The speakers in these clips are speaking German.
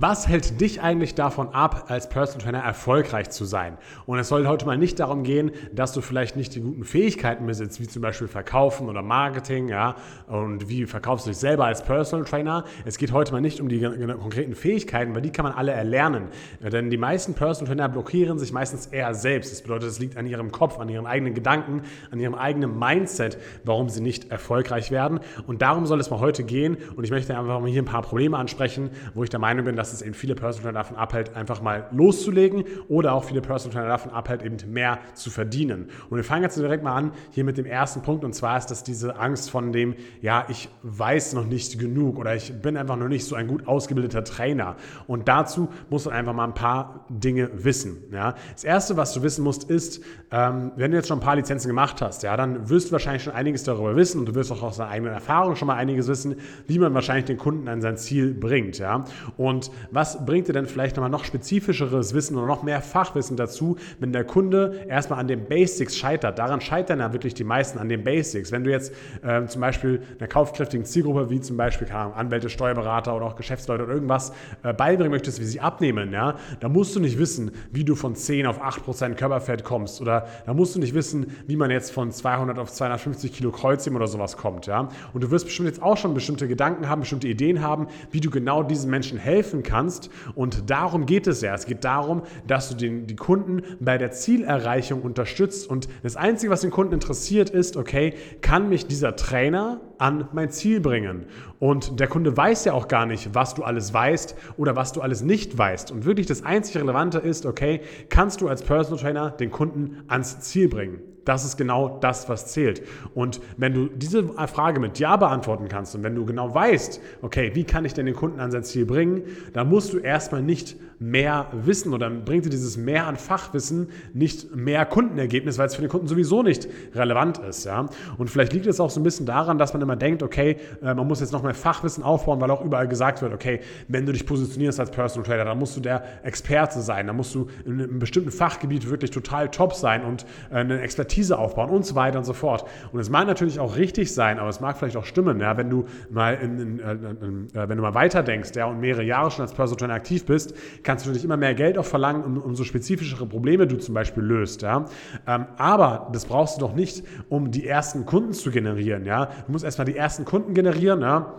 Was hält dich eigentlich davon ab, als Personal Trainer erfolgreich zu sein? Und es soll heute mal nicht darum gehen, dass du vielleicht nicht die guten Fähigkeiten besitzt, wie zum Beispiel Verkaufen oder Marketing, ja, und wie verkaufst du dich selber als Personal Trainer. Es geht heute mal nicht um die konkreten Fähigkeiten, weil die kann man alle erlernen. Denn die meisten Personal Trainer blockieren sich meistens eher selbst. Das bedeutet, es liegt an ihrem Kopf, an ihren eigenen Gedanken, an ihrem eigenen Mindset, warum sie nicht erfolgreich werden. Und darum soll es mal heute gehen. Und ich möchte einfach mal hier ein paar Probleme ansprechen, wo ich der Meinung bin, dass es eben viele Personal Trainer davon abhält, einfach mal loszulegen oder auch viele Personal Trainer davon abhält, eben mehr zu verdienen. Und wir fangen jetzt direkt mal an hier mit dem ersten Punkt und zwar ist das diese Angst von dem, ja, ich weiß noch nicht genug oder ich bin einfach noch nicht so ein gut ausgebildeter Trainer. Und dazu musst du einfach mal ein paar Dinge wissen. Ja. Das erste, was du wissen musst, ist, ähm, wenn du jetzt schon ein paar Lizenzen gemacht hast, ja, dann wirst du wahrscheinlich schon einiges darüber wissen und du wirst auch aus deiner eigenen Erfahrung schon mal einiges wissen, wie man wahrscheinlich den Kunden an sein Ziel bringt. Ja. Und was bringt dir denn vielleicht nochmal noch spezifischeres Wissen oder noch mehr Fachwissen dazu, wenn der Kunde erstmal an den Basics scheitert? Daran scheitern ja wirklich die meisten an den Basics. Wenn du jetzt äh, zum Beispiel einer kaufkräftigen Zielgruppe wie zum Beispiel Ahnung, Anwälte, Steuerberater oder auch Geschäftsleute oder irgendwas äh, beibringen möchtest, wie sie abnehmen, ja, da musst du nicht wissen, wie du von 10 auf 8% Körperfett kommst oder da musst du nicht wissen, wie man jetzt von 200 auf 250 Kilo Kreuzheben oder sowas kommt. Ja? Und du wirst bestimmt jetzt auch schon bestimmte Gedanken haben, bestimmte Ideen haben, wie du genau diesen Menschen helfen kannst. Und darum geht es ja. Es geht darum, dass du den, die Kunden bei der Zielerreichung unterstützt. Und das Einzige, was den Kunden interessiert, ist, okay, kann mich dieser Trainer an mein Ziel bringen? Und der Kunde weiß ja auch gar nicht, was du alles weißt oder was du alles nicht weißt. Und wirklich das einzig Relevante ist, okay, kannst du als Personal Trainer den Kunden ans Ziel bringen? Das ist genau das, was zählt. Und wenn du diese Frage mit Ja beantworten kannst und wenn du genau weißt, okay, wie kann ich denn den Kunden an sein Ziel bringen, dann musst du erstmal nicht mehr wissen oder bringt dir dieses mehr an Fachwissen nicht mehr Kundenergebnis, weil es für den Kunden sowieso nicht relevant ist. Ja? Und vielleicht liegt es auch so ein bisschen daran, dass man immer denkt, okay, äh, man muss jetzt noch mehr Fachwissen aufbauen, weil auch überall gesagt wird, okay, wenn du dich positionierst als Personal Trader, dann musst du der Experte sein, dann musst du in einem bestimmten Fachgebiet wirklich total top sein und äh, eine Expertise Expertise aufbauen und so weiter und so fort. Und es mag natürlich auch richtig sein, aber es mag vielleicht auch stimmen, ja, wenn du mal in, in, äh, in, äh, wenn du mal weiterdenkst, ja, und mehrere Jahre schon als Personal Trainer aktiv bist, kannst du natürlich immer mehr Geld auch verlangen, um, umso spezifischere Probleme du zum Beispiel löst, ja. Ähm, aber das brauchst du doch nicht, um die ersten Kunden zu generieren, ja. Du musst erstmal die ersten Kunden generieren, ja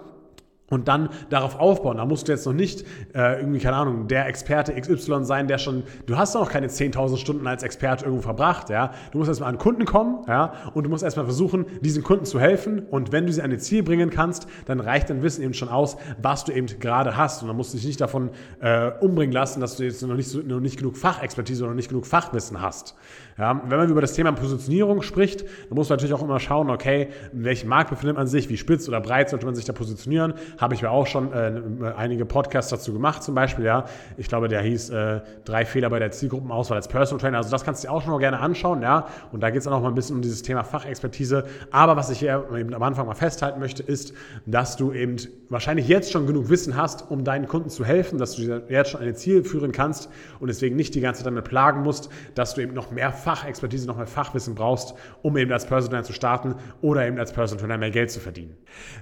und dann darauf aufbauen. Da musst du jetzt noch nicht äh, irgendwie, keine Ahnung, der Experte XY sein, der schon, du hast noch keine 10.000 Stunden als Experte irgendwo verbracht, ja. Du musst erstmal an Kunden kommen, ja, und du musst erstmal versuchen, diesen Kunden zu helfen. Und wenn du sie an ihr Ziel bringen kannst, dann reicht dein Wissen eben schon aus, was du eben gerade hast. Und dann musst du dich nicht davon äh, umbringen lassen, dass du jetzt noch nicht, so, noch nicht genug Fachexpertise oder nicht genug Fachwissen hast. Ja, wenn man über das Thema Positionierung spricht, dann muss man natürlich auch immer schauen, okay, in welchem Markt befindet man sich, wie spitz oder breit sollte man sich da positionieren. Habe ich mir auch schon äh, einige Podcasts dazu gemacht, zum Beispiel, ja. Ich glaube, der hieß äh, drei Fehler bei der Zielgruppenauswahl als Personal Trainer. Also das kannst du dir auch schon mal gerne anschauen, ja. Und da geht es auch noch mal ein bisschen um dieses Thema Fachexpertise. Aber was ich hier eben am Anfang mal festhalten möchte, ist, dass du eben wahrscheinlich jetzt schon genug Wissen hast, um deinen Kunden zu helfen, dass du jetzt schon ein Ziel führen kannst und deswegen nicht die ganze Zeit damit plagen musst, dass du eben noch mehr Fachexpertise, noch mehr Fachwissen brauchst, um eben als Personal Trainer zu starten oder eben als Personal Trainer mehr Geld zu verdienen.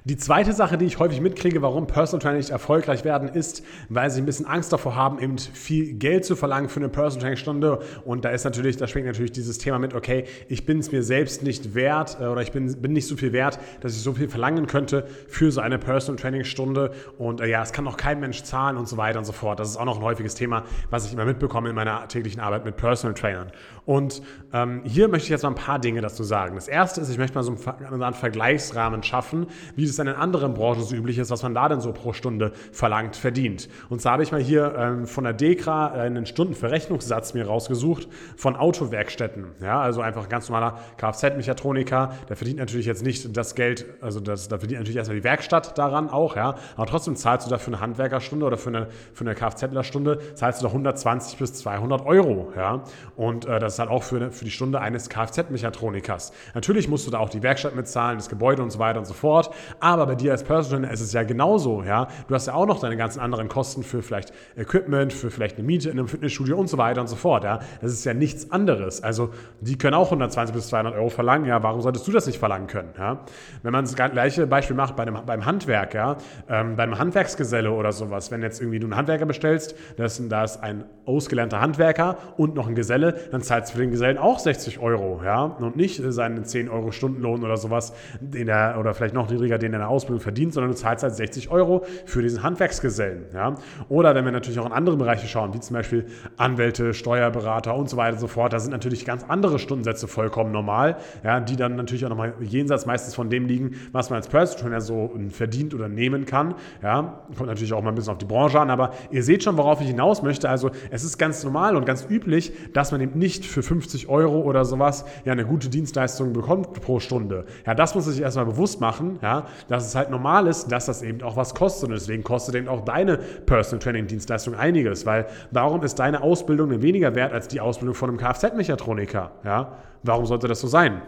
Die zweite Sache, die ich häufig mitkriege, warum Personal Trainer nicht erfolgreich werden, ist, weil sie ein bisschen Angst davor haben, eben viel Geld zu verlangen für eine Personal Training Stunde und da ist natürlich, da schwingt natürlich dieses Thema mit, okay, ich bin es mir selbst nicht wert äh, oder ich bin, bin nicht so viel wert, dass ich so viel verlangen könnte für so eine Personal Training Trainingsstunde und äh, ja, es kann auch kein Mensch zahlen und so weiter und so fort. Das ist auch noch ein häufiges Thema, was ich immer mitbekomme in meiner täglichen Arbeit mit Personal Trainern. Und ähm, hier möchte ich jetzt mal ein paar Dinge dazu sagen. Das erste ist, ich möchte mal so einen, einen Vergleichsrahmen schaffen, wie es dann in anderen Branchen so üblich ist, was man da denn so pro Stunde verlangt, verdient. Und zwar habe ich mal hier ähm, von der DEKRA einen Stundenverrechnungssatz mir rausgesucht von Autowerkstätten. Ja, also einfach ganz normaler Kfz-Mechatroniker, der verdient natürlich jetzt nicht das Geld, also das, da verdient natürlich erstmal die Werkstatt daran auch, ja. Aber trotzdem zahlst du dafür eine Handwerkerstunde oder für eine, für eine Kfzlerstunde zahlst du da 120 bis 200 Euro, ja. Und äh, das ist halt auch für, für die Stunde eines Kfz-Mechatronikers. Natürlich musst du da auch die Werkstatt mitzahlen, das Gebäude und so weiter und so fort. Aber bei dir als Personal ist es ja genauso, ja. Du hast ja auch noch deine ganzen anderen Kosten für vielleicht Equipment, für vielleicht eine Miete in einem Fitnessstudio und so weiter und so fort, ja. Das ist ja nichts anderes. Also die können auch 120 bis 200 Euro verlangen, ja. Warum solltest du das nicht verlangen können, ja? Wenn man das gleiche Beispiel macht bei dem, beim Handwerk, ja, ähm, beim Handwerksgeselle oder sowas, wenn jetzt irgendwie du einen Handwerker bestellst, da ist ein ausgelernter Handwerker und noch ein Geselle, dann zahlst du für den Gesellen auch 60 Euro, ja, und nicht seinen 10 Euro Stundenlohn oder sowas, den er, oder vielleicht noch niedriger, den er in der Ausbildung verdient, sondern du zahlst halt 60 Euro für diesen Handwerksgesellen, ja. Oder wenn wir natürlich auch in andere Bereiche schauen, wie zum Beispiel Anwälte, Steuerberater und so weiter und so fort, da sind natürlich ganz andere Stundensätze vollkommen normal, ja, die dann natürlich auch nochmal jenseits meistens von dem liegen, was man als Personal Trainer so verdient oder nehmen kann, ja. Kommt natürlich auch mal ein bisschen auf die Branche an, aber ihr seht schon, worauf ich hinaus möchte. Also es ist ganz normal und ganz üblich, dass man eben nicht für 50 Euro oder sowas ja eine gute Dienstleistung bekommt pro Stunde. Ja, das muss man sich erstmal bewusst machen, ja, dass es halt normal ist, dass das eben auch was kostet. Und deswegen kostet eben auch deine Personal Training Dienstleistung einiges, weil warum ist deine Ausbildung denn weniger wert als die Ausbildung von einem Kfz-Mechatroniker? Ja, warum sollte das so sein?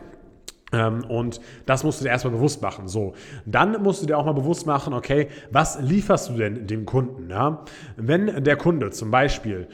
Ähm, und das musst du dir erstmal bewusst machen. So, dann musst du dir auch mal bewusst machen, okay, was lieferst du denn dem Kunden? Ja? Wenn der Kunde zum Beispiel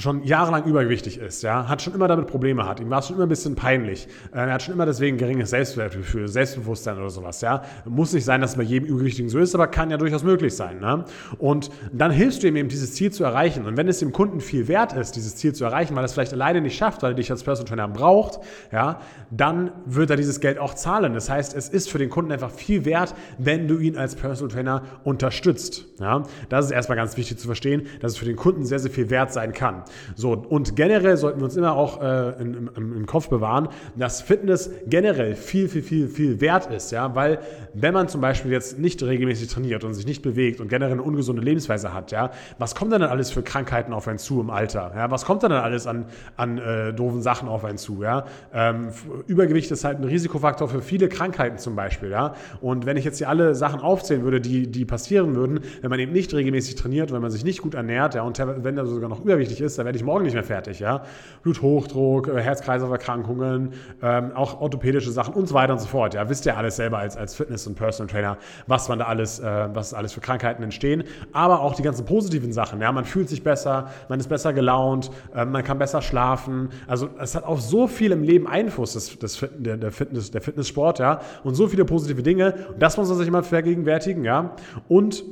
schon jahrelang übergewichtig ist, ja, hat schon immer damit Probleme hat, ihm war es schon immer ein bisschen peinlich, äh, er hat schon immer deswegen geringes Selbstwertgefühl, Selbstbewusstsein oder sowas, ja. Muss nicht sein, dass es bei jedem Übergewichtigen so ist, aber kann ja durchaus möglich sein, ne? Und dann hilfst du ihm eben, dieses Ziel zu erreichen. Und wenn es dem Kunden viel wert ist, dieses Ziel zu erreichen, weil er es vielleicht alleine nicht schafft, weil er dich als Personal Trainer braucht, ja, dann wird er dieses Geld auch zahlen. Das heißt, es ist für den Kunden einfach viel wert, wenn du ihn als Personal Trainer unterstützt, ja. Das ist erstmal ganz wichtig zu verstehen, dass es für den Kunden sehr, sehr viel wert sein kann. So, und generell sollten wir uns immer auch äh, in, im, im, Kopf bewahren, dass Fitness generell viel, viel, viel, viel wert ist. Ja? Weil, wenn man zum Beispiel jetzt nicht regelmäßig trainiert und sich nicht bewegt und generell eine ungesunde Lebensweise hat, ja, was kommt denn dann alles für Krankheiten auf einen zu im Alter? Ja? Was kommt dann alles an, an äh, doofen Sachen auf einen zu? Ja? Ähm, Übergewicht ist halt ein Risikofaktor für viele Krankheiten zum Beispiel. Ja? Und wenn ich jetzt hier alle Sachen aufzählen würde, die, die passieren würden, wenn man eben nicht regelmäßig trainiert, wenn man sich nicht gut ernährt, ja, und wenn er sogar noch übergewichtig ist, dann werde ich morgen nicht mehr fertig. Ja? Bluthochdruck, äh, Herz-Kreislauf-Erkrankungen, ähm, auch orthopädische Sachen und so weiter und so fort. Ja? Wisst ihr alles selber als, als Fitness- und Personal Trainer, was man da alles, äh, was alles für Krankheiten entstehen. Aber auch die ganzen positiven Sachen. Ja? Man fühlt sich besser, man ist besser gelaunt, äh, man kann besser schlafen. Also es hat auf so viel im Leben Einfluss, das, das, der, der, Fitness, der Fitnesssport, ja, und so viele positive Dinge. Und das muss man sich immer vergegenwärtigen, ja. Und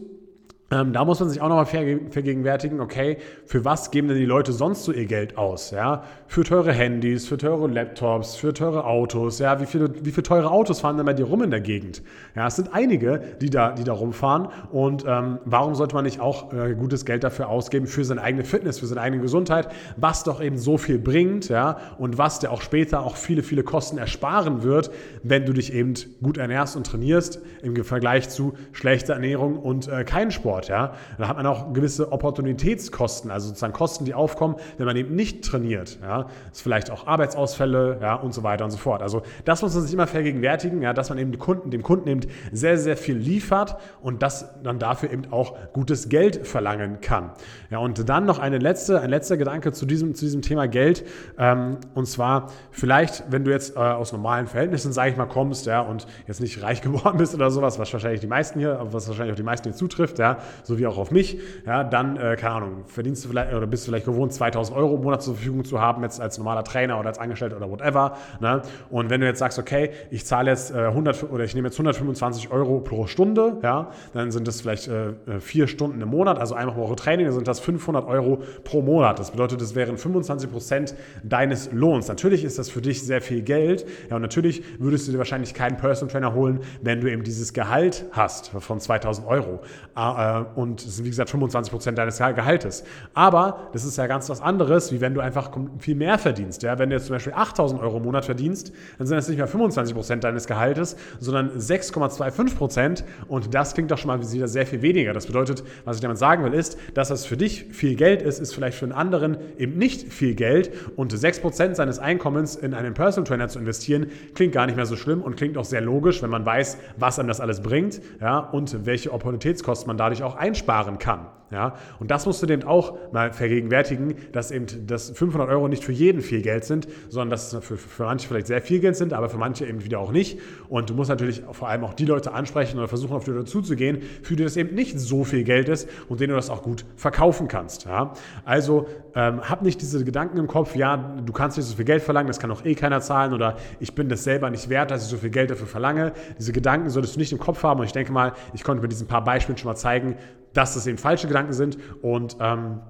ähm, da muss man sich auch nochmal vergegenwärtigen, okay, für was geben denn die Leute sonst so ihr Geld aus? Ja? Für teure Handys, für teure Laptops, für teure Autos. Ja? Wie, viele, wie viele teure Autos fahren denn bei dir rum in der Gegend? Ja, es sind einige, die da, die da rumfahren. Und ähm, warum sollte man nicht auch äh, gutes Geld dafür ausgeben für seine eigene Fitness, für seine eigene Gesundheit, was doch eben so viel bringt ja? und was dir auch später auch viele, viele Kosten ersparen wird, wenn du dich eben gut ernährst und trainierst im Vergleich zu schlechter Ernährung und äh, keinen Sport. Sport. Ja? Da hat man auch gewisse Opportunitätskosten, also sozusagen Kosten, die aufkommen, wenn man eben nicht trainiert. Ja? Das ist vielleicht auch Arbeitsausfälle ja, und so weiter und so fort. Also das muss man sich immer vergegenwärtigen, ja, dass man eben Kunden, dem Kunden eben sehr, sehr viel liefert und das dann dafür eben auch gutes Geld verlangen kann. Ja, und dann noch eine letzte, ein letzter Gedanke zu diesem, zu diesem Thema Geld. Ähm, und zwar vielleicht, wenn du jetzt äh, aus normalen Verhältnissen, sage ich mal, kommst ja, und jetzt nicht reich geworden bist oder sowas, was wahrscheinlich die meisten hier, was wahrscheinlich auch die meisten hier zutrifft, ja, so wie auch auf mich, ja, dann, äh, keine Ahnung, verdienst du vielleicht oder bist du vielleicht gewohnt, 2000 Euro im Monat zur Verfügung zu haben, jetzt als normaler Trainer oder als Angestellter oder whatever. Ne? Und wenn du jetzt sagst, okay, ich zahle jetzt äh, 100 oder ich nehme jetzt 125 Euro pro Stunde, ja, dann sind das vielleicht äh, äh, vier Stunden im Monat, also einmal pro Woche Training, dann sind das 500 Euro pro Monat. Das bedeutet, das wären 25 Prozent deines Lohns. Natürlich ist das für dich sehr viel Geld, ja, und natürlich würdest du dir wahrscheinlich keinen Personal Trainer holen, wenn du eben dieses Gehalt hast von 2000 Euro. Äh, und das sind wie gesagt 25 Prozent deines Gehaltes. Aber das ist ja ganz was anderes, wie wenn du einfach viel mehr verdienst. Ja? Wenn du jetzt zum Beispiel 8000 Euro im Monat verdienst, dann sind das nicht mehr 25 Prozent deines Gehaltes, sondern 6,25 Prozent und das klingt doch schon mal wieder sehr viel weniger. Das bedeutet, was ich damit sagen will, ist, dass das für dich viel Geld ist, ist vielleicht für einen anderen eben nicht viel Geld und 6 Prozent seines Einkommens in einen Personal Trainer zu investieren, klingt gar nicht mehr so schlimm und klingt auch sehr logisch, wenn man weiß, was einem das alles bringt ja, und welche Opportunitätskosten man dadurch auch einsparen kann. Ja? Und das musst du dem auch mal vergegenwärtigen, dass eben das 500 Euro nicht für jeden viel Geld sind, sondern dass es für, für manche vielleicht sehr viel Geld sind, aber für manche eben wieder auch nicht. Und du musst natürlich vor allem auch die Leute ansprechen oder versuchen, auf die Leute zuzugehen, für die das eben nicht so viel Geld ist und denen du das auch gut verkaufen kannst. Ja? Also ähm, hab nicht diese Gedanken im Kopf, ja, du kannst nicht so viel Geld verlangen, das kann auch eh keiner zahlen oder ich bin das selber nicht wert, dass ich so viel Geld dafür verlange. Diese Gedanken solltest du nicht im Kopf haben und ich denke mal, ich konnte mit diesen paar Beispielen schon mal zeigen, dass das eben falsche Gedanken sind und ähm,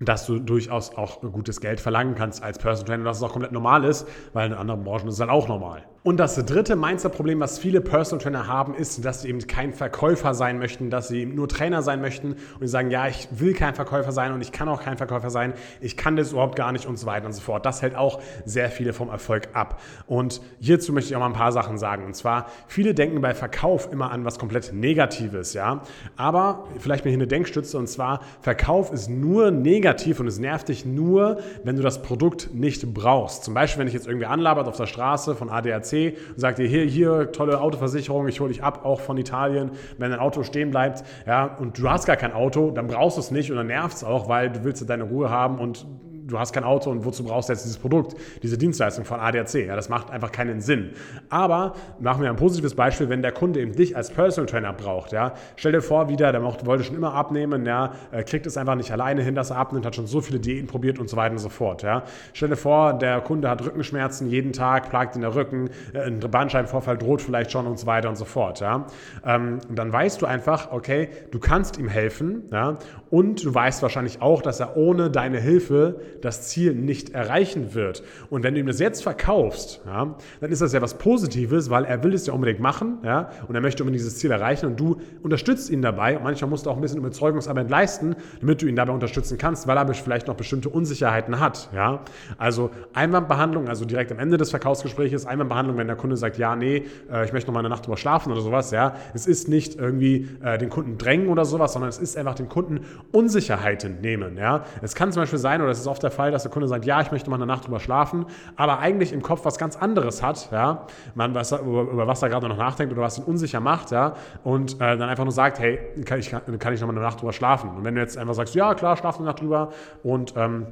dass du durchaus auch gutes Geld verlangen kannst als Personal Trainer, dass es auch komplett normal ist, weil in anderen Branchen ist es dann auch normal. Und das dritte Mindset-Problem, was viele Personal Trainer haben, ist, dass sie eben kein Verkäufer sein möchten, dass sie nur Trainer sein möchten und sagen, ja, ich will kein Verkäufer sein und ich kann auch kein Verkäufer sein, ich kann das überhaupt gar nicht und so weiter und so fort. Das hält auch sehr viele vom Erfolg ab. Und hierzu möchte ich auch mal ein paar Sachen sagen. Und zwar, viele denken bei Verkauf immer an was komplett Negatives, ja. Aber vielleicht mir hier eine Denkstütze und zwar, Verkauf ist nur negativ und es nervt dich nur, wenn du das Produkt nicht brauchst. Zum Beispiel, wenn ich jetzt irgendwie anlabert auf der Straße von ADAC und sagt dir, hier, hier, tolle Autoversicherung, ich hole dich ab, auch von Italien, wenn dein Auto stehen bleibt, ja, und du hast gar kein Auto, dann brauchst du es nicht und dann nervt es auch, weil du willst deine Ruhe haben und du hast kein Auto und wozu brauchst du jetzt dieses Produkt, diese Dienstleistung von ADAC? Ja, das macht einfach keinen Sinn. Aber machen wir ein positives Beispiel, wenn der Kunde eben dich als Personal Trainer braucht. Ja, stell dir vor, wieder, der wollte schon immer abnehmen, ja, kriegt es einfach nicht alleine hin, dass er abnimmt, hat schon so viele Diäten probiert und so weiter und so fort. Ja. Stell dir vor, der Kunde hat Rückenschmerzen jeden Tag, plagt ihn der Rücken, äh, ein Bandscheibenvorfall droht vielleicht schon und so weiter und so fort. Ja. Ähm, und dann weißt du einfach, okay, du kannst ihm helfen ja, und du weißt wahrscheinlich auch, dass er ohne deine Hilfe das Ziel nicht erreichen wird. Und wenn du ihm das jetzt verkaufst, ja, dann ist das ja was Positives, weil er will es ja unbedingt machen ja, und er möchte unbedingt dieses Ziel erreichen und du unterstützt ihn dabei. Und manchmal musst du auch ein bisschen Überzeugungsarbeit leisten, damit du ihn dabei unterstützen kannst, weil er vielleicht noch bestimmte Unsicherheiten hat. Ja. Also Einwandbehandlung, also direkt am Ende des Verkaufsgesprächs, Einwandbehandlung, wenn der Kunde sagt, ja, nee, äh, ich möchte noch mal eine Nacht drüber schlafen oder sowas. Ja. Es ist nicht irgendwie äh, den Kunden drängen oder sowas, sondern es ist einfach den Kunden Unsicherheiten nehmen. Ja. Es kann zum Beispiel sein, oder es ist oft der Fall, dass der Kunde sagt, ja, ich möchte mal eine Nacht drüber schlafen, aber eigentlich im Kopf was ganz anderes hat, ja, man was, über, über was er gerade noch nachdenkt oder was ihn unsicher macht, ja, und äh, dann einfach nur sagt, hey, kann ich, kann ich noch mal eine Nacht drüber schlafen? Und wenn du jetzt einfach sagst, ja, klar, schlaf eine Nacht drüber und ähm,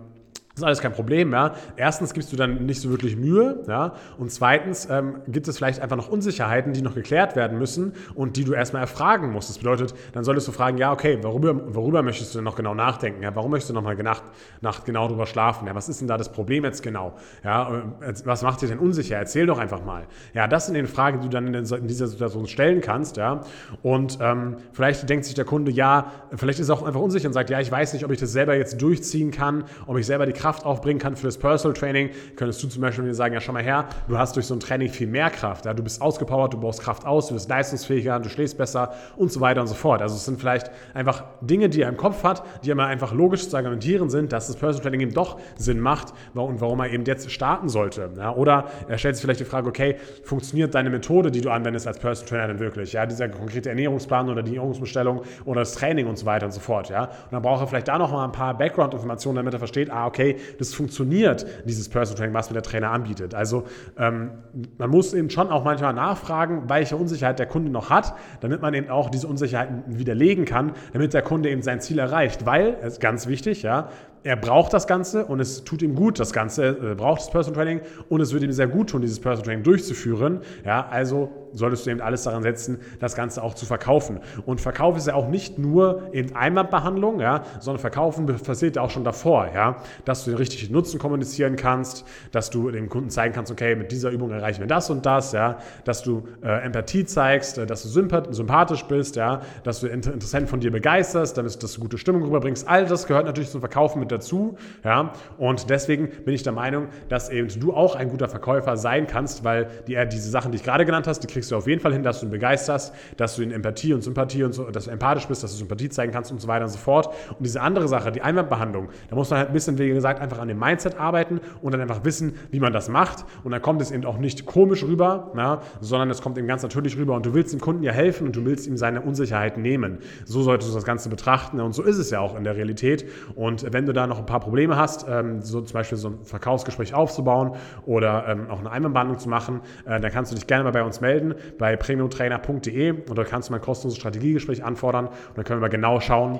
das ist alles kein Problem. Ja. Erstens gibst du dann nicht so wirklich Mühe. Ja. Und zweitens ähm, gibt es vielleicht einfach noch Unsicherheiten, die noch geklärt werden müssen und die du erstmal erfragen musst. Das bedeutet, dann solltest du fragen, ja, okay, worüber, worüber möchtest du denn noch genau nachdenken? Ja. Warum möchtest du noch mal Nacht, Nacht genau drüber schlafen? Ja. Was ist denn da das Problem jetzt genau? Ja. Was macht dich denn unsicher? Erzähl doch einfach mal. Ja, das sind die Fragen, die du dann in, in dieser Situation stellen kannst. Ja. Und ähm, vielleicht denkt sich der Kunde, ja, vielleicht ist er auch einfach unsicher und sagt, ja, ich weiß nicht, ob ich das selber jetzt durchziehen kann, ob ich selber die Kraft aufbringen kann für das Personal Training, könntest du zum Beispiel sagen, ja, schau mal her, du hast durch so ein Training viel mehr Kraft. Ja? Du bist ausgepowert, du baust Kraft aus, du bist leistungsfähiger, du schläfst besser und so weiter und so fort. Also es sind vielleicht einfach Dinge, die er im Kopf hat, die immer einfach logisch zu argumentieren sind, dass das Personal Training eben doch Sinn macht und warum er eben jetzt starten sollte. Ja? Oder er stellt sich vielleicht die Frage, okay, funktioniert deine Methode, die du anwendest als Personal Trainer denn wirklich? Ja? Dieser konkrete Ernährungsplan oder die Ernährungsbestellung oder das Training und so weiter und so fort. Ja? Und dann braucht er vielleicht da noch mal ein paar Background-Informationen, damit er versteht, ah, okay, das funktioniert, dieses Personal Training, was mir der Trainer anbietet. Also ähm, man muss eben schon auch manchmal nachfragen, welche Unsicherheit der Kunde noch hat, damit man eben auch diese Unsicherheiten widerlegen kann, damit der Kunde eben sein Ziel erreicht. Weil, das ist ganz wichtig, ja, er braucht das Ganze und es tut ihm gut, das Ganze, er braucht das Personal Training und es würde ihm sehr gut tun, dieses Personal Training durchzuführen. Ja, also solltest du eben alles daran setzen, das Ganze auch zu verkaufen. Und Verkauf ist ja auch nicht nur in Einwandbehandlung, ja, sondern Verkaufen passiert ja auch schon davor, ja, dass du den richtigen Nutzen kommunizieren kannst, dass du dem Kunden zeigen kannst, okay, mit dieser Übung erreichen wir das und das, ja, dass du äh, Empathie zeigst, äh, dass du sympathisch bist, ja, dass du Interessenten von dir begeisterst, damit dass du gute Stimmung rüberbringst. All das gehört natürlich zum Verkaufen mit dazu. Ja? Und deswegen bin ich der Meinung, dass eben du auch ein guter Verkäufer sein kannst, weil die, diese Sachen, die ich gerade genannt hast, die kriegst du auf jeden Fall hin, dass du ihn begeisterst, dass du in Empathie und Sympathie und so, dass du empathisch bist, dass du Sympathie zeigen kannst und so weiter und so fort. Und diese andere Sache, die Einwandbehandlung, da muss man halt ein bisschen, wie gesagt, einfach an dem Mindset arbeiten und dann einfach wissen, wie man das macht. Und dann kommt es eben auch nicht komisch rüber, ja, sondern es kommt eben ganz natürlich rüber. Und du willst dem Kunden ja helfen und du willst ihm seine Unsicherheit nehmen. So solltest du das Ganze betrachten. Und so ist es ja auch in der Realität. Und wenn du da noch ein paar Probleme hast, ähm, so zum Beispiel so ein Verkaufsgespräch aufzubauen oder ähm, auch eine Einwandbehandlung zu machen, äh, dann kannst du dich gerne mal bei uns melden bei premiumtrainer.de oder kannst du mein kostenloses Strategiegespräch anfordern und dann können wir mal genau schauen,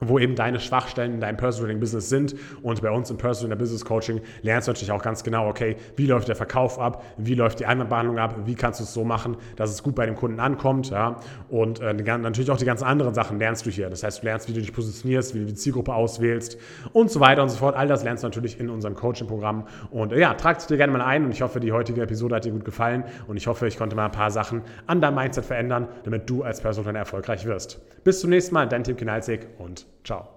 wo eben deine Schwachstellen in deinem Personal Training Business sind. Und bei uns im Personal Business Coaching lernst du natürlich auch ganz genau, okay, wie läuft der Verkauf ab, wie läuft die Einwandbehandlung ab, wie kannst du es so machen, dass es gut bei dem Kunden ankommt. Ja? Und äh, natürlich auch die ganzen anderen Sachen lernst du hier. Das heißt, du lernst, wie du dich positionierst, wie du die Zielgruppe auswählst und so weiter und so fort. All das lernst du natürlich in unserem Coaching-Programm. Und äh, ja, trag es dir gerne mal ein und ich hoffe, die heutige Episode hat dir gut gefallen und ich hoffe, ich konnte mal ein paar Sachen an deinem Mindset verändern, damit du als Personal erfolgreich wirst. Bis zum nächsten Mal, dein Tim Kinalzig und ciao.